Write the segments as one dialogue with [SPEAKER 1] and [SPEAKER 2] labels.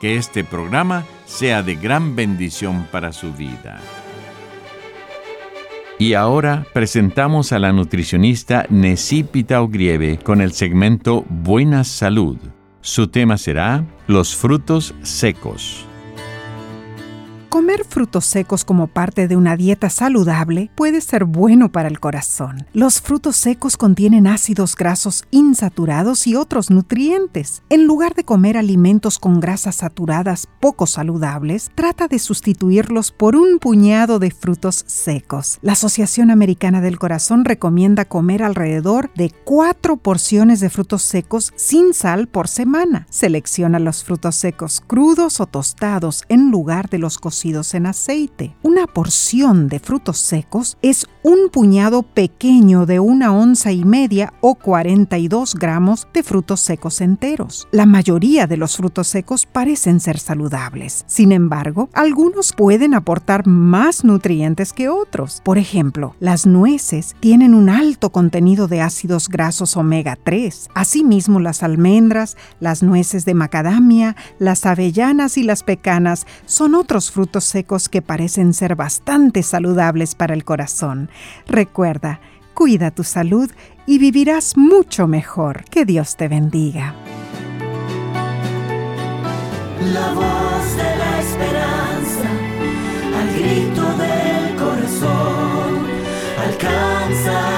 [SPEAKER 1] que este programa sea de gran bendición para su vida. Y ahora presentamos a la nutricionista Necipita Ogrieve con el segmento Buena Salud. Su tema será Los frutos secos.
[SPEAKER 2] Comer frutos secos como parte de una dieta saludable puede ser bueno para el corazón. Los frutos secos contienen ácidos grasos insaturados y otros nutrientes. En lugar de comer alimentos con grasas saturadas poco saludables, trata de sustituirlos por un puñado de frutos secos. La Asociación Americana del Corazón recomienda comer alrededor de cuatro porciones de frutos secos sin sal por semana. Selecciona los frutos secos crudos o tostados en lugar de los cocidos en aceite. Una porción de frutos secos es un puñado pequeño de una onza y media o 42 gramos de frutos secos enteros. La mayoría de los frutos secos parecen ser saludables. Sin embargo, algunos pueden aportar más nutrientes que otros. Por ejemplo, las nueces tienen un alto contenido de ácidos grasos omega 3. Asimismo, las almendras, las nueces de macadamia, las avellanas y las pecanas son otros frutos secos que parecen ser bastante saludables para el corazón. Recuerda, cuida tu salud y vivirás mucho mejor. Que Dios te bendiga.
[SPEAKER 3] La voz de la esperanza, al grito del corazón, alcanza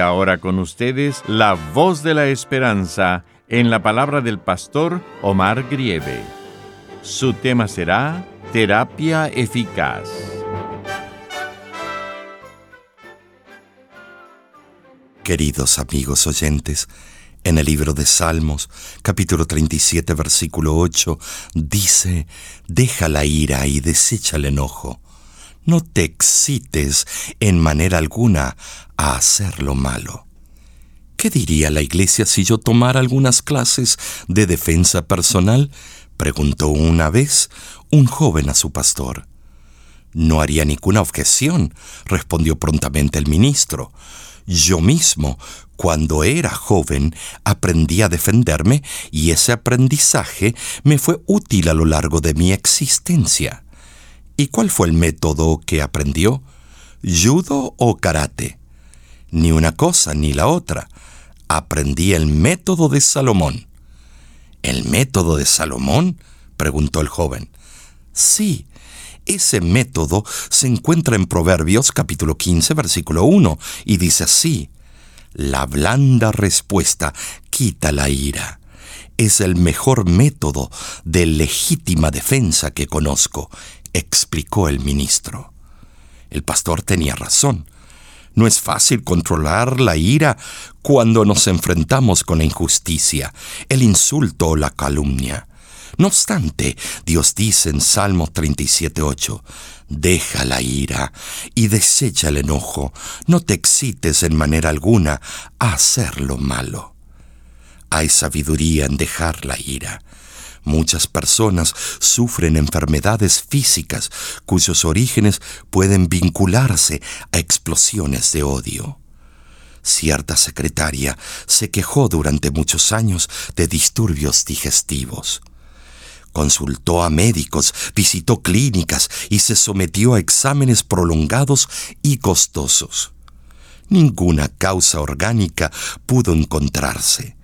[SPEAKER 1] ahora con ustedes la voz de la esperanza en la palabra del pastor Omar Grieve. Su tema será Terapia Eficaz.
[SPEAKER 4] Queridos amigos oyentes, en el libro de Salmos, capítulo 37, versículo 8, dice, Deja la ira y desecha el enojo no te excites en manera alguna a hacer lo malo. ¿Qué diría la iglesia si yo tomara algunas clases de defensa personal? preguntó una vez un joven a su pastor. No haría ninguna objeción, respondió prontamente el ministro. Yo mismo, cuando era joven, aprendí a defenderme y ese aprendizaje me fue útil a lo largo de mi existencia. ¿Y cuál fue el método que aprendió? ¿Judo o karate? Ni una cosa ni la otra. Aprendí el método de Salomón. ¿El método de Salomón? preguntó el joven. Sí, ese método se encuentra en Proverbios capítulo 15, versículo 1, y dice así, La blanda respuesta quita la ira. Es el mejor método de legítima defensa que conozco explicó el ministro. El pastor tenía razón. No es fácil controlar la ira cuando nos enfrentamos con la injusticia, el insulto o la calumnia. No obstante, Dios dice en Salmo 37.8, Deja la ira y desecha el enojo, no te excites en manera alguna a hacer lo malo. Hay sabiduría en dejar la ira. Muchas personas sufren enfermedades físicas cuyos orígenes pueden vincularse a explosiones de odio. Cierta secretaria se quejó durante muchos años de disturbios digestivos. Consultó a médicos, visitó clínicas y se sometió a exámenes prolongados y costosos. Ninguna causa orgánica pudo encontrarse.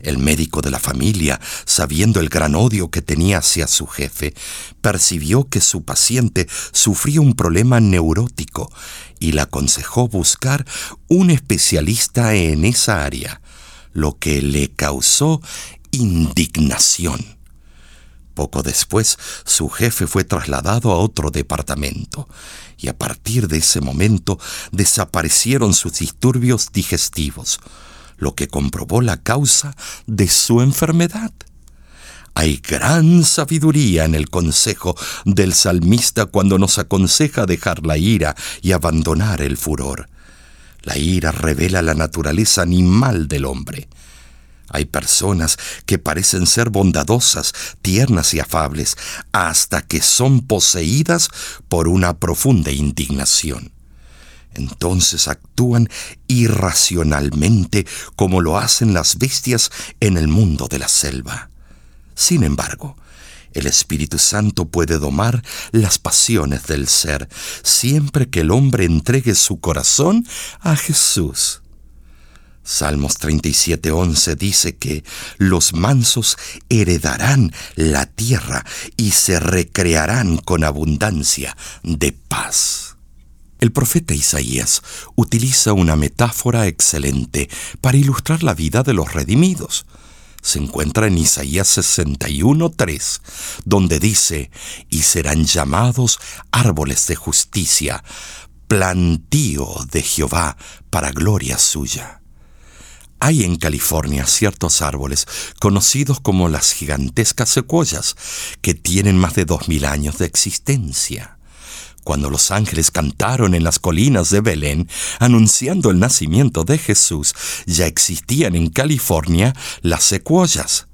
[SPEAKER 4] El médico de la familia, sabiendo el gran odio que tenía hacia su jefe, percibió que su paciente sufría un problema neurótico y le aconsejó buscar un especialista en esa área, lo que le causó indignación. Poco después, su jefe fue trasladado a otro departamento y a partir de ese momento desaparecieron sus disturbios digestivos, lo que comprobó la causa de su enfermedad. Hay gran sabiduría en el consejo del salmista cuando nos aconseja dejar la ira y abandonar el furor. La ira revela la naturaleza animal del hombre. Hay personas que parecen ser bondadosas, tiernas y afables, hasta que son poseídas por una profunda indignación. Entonces actúan irracionalmente como lo hacen las bestias en el mundo de la selva. Sin embargo, el Espíritu Santo puede domar las pasiones del ser siempre que el hombre entregue su corazón a Jesús. Salmos 37:11 dice que los mansos heredarán la tierra y se recrearán con abundancia de paz. El profeta Isaías utiliza una metáfora excelente para ilustrar la vida de los redimidos. Se encuentra en Isaías 61:3, donde dice, y serán llamados árboles de justicia, plantío de Jehová para gloria suya. Hay en California ciertos árboles conocidos como las gigantescas secuoyas, que tienen más de dos mil años de existencia. Cuando los ángeles cantaron en las colinas de Belén, anunciando el nacimiento de Jesús, ya existían en California las secuoyas.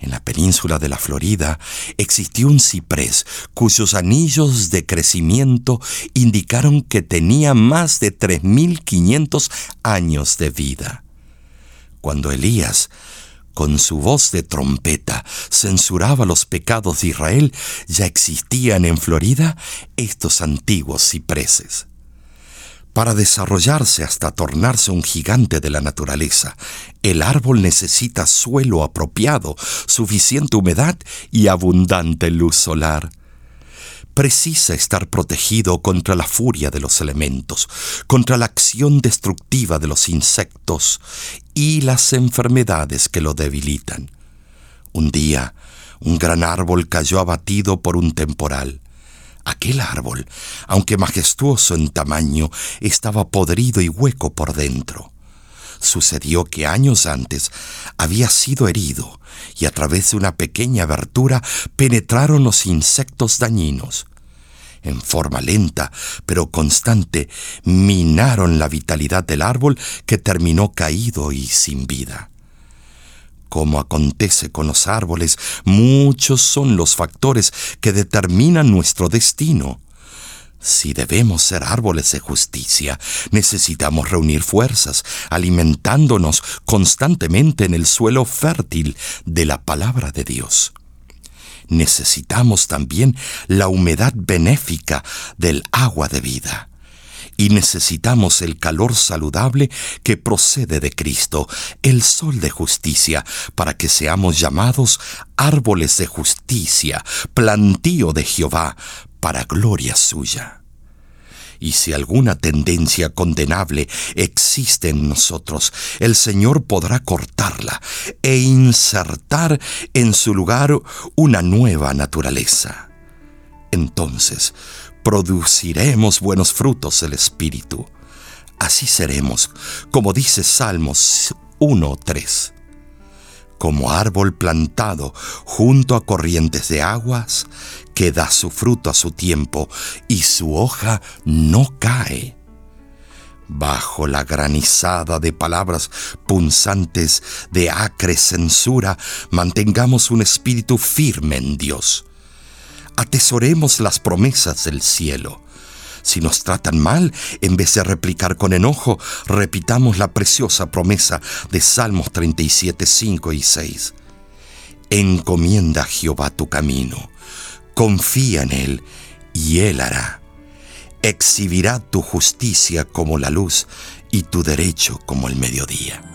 [SPEAKER 4] En la península de la Florida existió un ciprés cuyos anillos de crecimiento indicaron que tenía más de 3.500 años de vida. Cuando Elías, con su voz de trompeta, censuraba los pecados de Israel, ya existían en Florida estos antiguos cipreses. Para desarrollarse hasta tornarse un gigante de la naturaleza, el árbol necesita suelo apropiado, suficiente humedad y abundante luz solar precisa estar protegido contra la furia de los elementos, contra la acción destructiva de los insectos y las enfermedades que lo debilitan. Un día, un gran árbol cayó abatido por un temporal. Aquel árbol, aunque majestuoso en tamaño, estaba podrido y hueco por dentro. Sucedió que años antes había sido herido y a través de una pequeña abertura penetraron los insectos dañinos en forma lenta pero constante, minaron la vitalidad del árbol que terminó caído y sin vida. Como acontece con los árboles, muchos son los factores que determinan nuestro destino. Si debemos ser árboles de justicia, necesitamos reunir fuerzas, alimentándonos constantemente en el suelo fértil de la palabra de Dios necesitamos también la humedad benéfica del agua de vida. Y necesitamos el calor saludable que procede de Cristo, el sol de justicia, para que seamos llamados árboles de justicia, plantío de Jehová, para gloria suya y si alguna tendencia condenable existe en nosotros, el Señor podrá cortarla e insertar en su lugar una nueva naturaleza. Entonces, produciremos buenos frutos del Espíritu. Así seremos, como dice Salmos 1.3 como árbol plantado junto a corrientes de aguas, que da su fruto a su tiempo y su hoja no cae. Bajo la granizada de palabras punzantes de acre censura, mantengamos un espíritu firme en Dios. Atesoremos las promesas del cielo.
[SPEAKER 3] Si nos tratan mal, en vez de replicar con enojo, repitamos la preciosa promesa de Salmos 37, 5 y 6. Encomienda a Jehová tu camino, confía en Él y Él hará. Exhibirá tu justicia como la luz y tu derecho como el mediodía.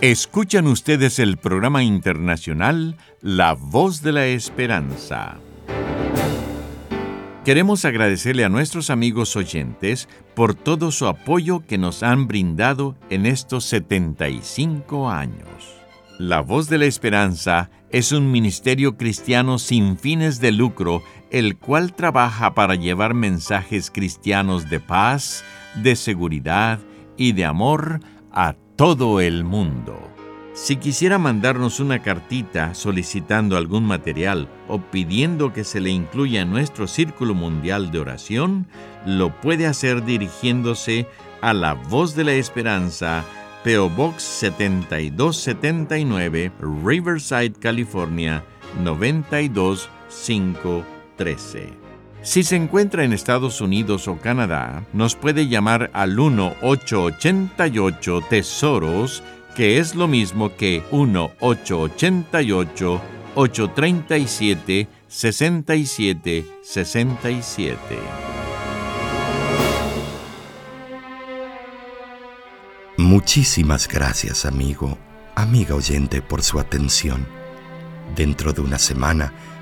[SPEAKER 1] Escuchan ustedes el programa internacional La Voz de la Esperanza. Queremos agradecerle a nuestros amigos oyentes por todo su apoyo que nos han brindado en estos 75 años. La Voz de la Esperanza es un ministerio cristiano sin fines de lucro, el cual trabaja para llevar mensajes cristianos de paz, de seguridad y de amor a todo el mundo. Si quisiera mandarnos una cartita solicitando algún material o pidiendo que se le incluya en nuestro círculo mundial de oración, lo puede hacer dirigiéndose a la Voz de la Esperanza, PO Box 7279, Riverside, California 92513. Si se encuentra en Estados Unidos o Canadá, nos puede llamar al 1-888 Tesoros, que es lo mismo que 1-888 837 6767.
[SPEAKER 3] Muchísimas gracias, amigo, amiga oyente, por su atención. Dentro de una semana,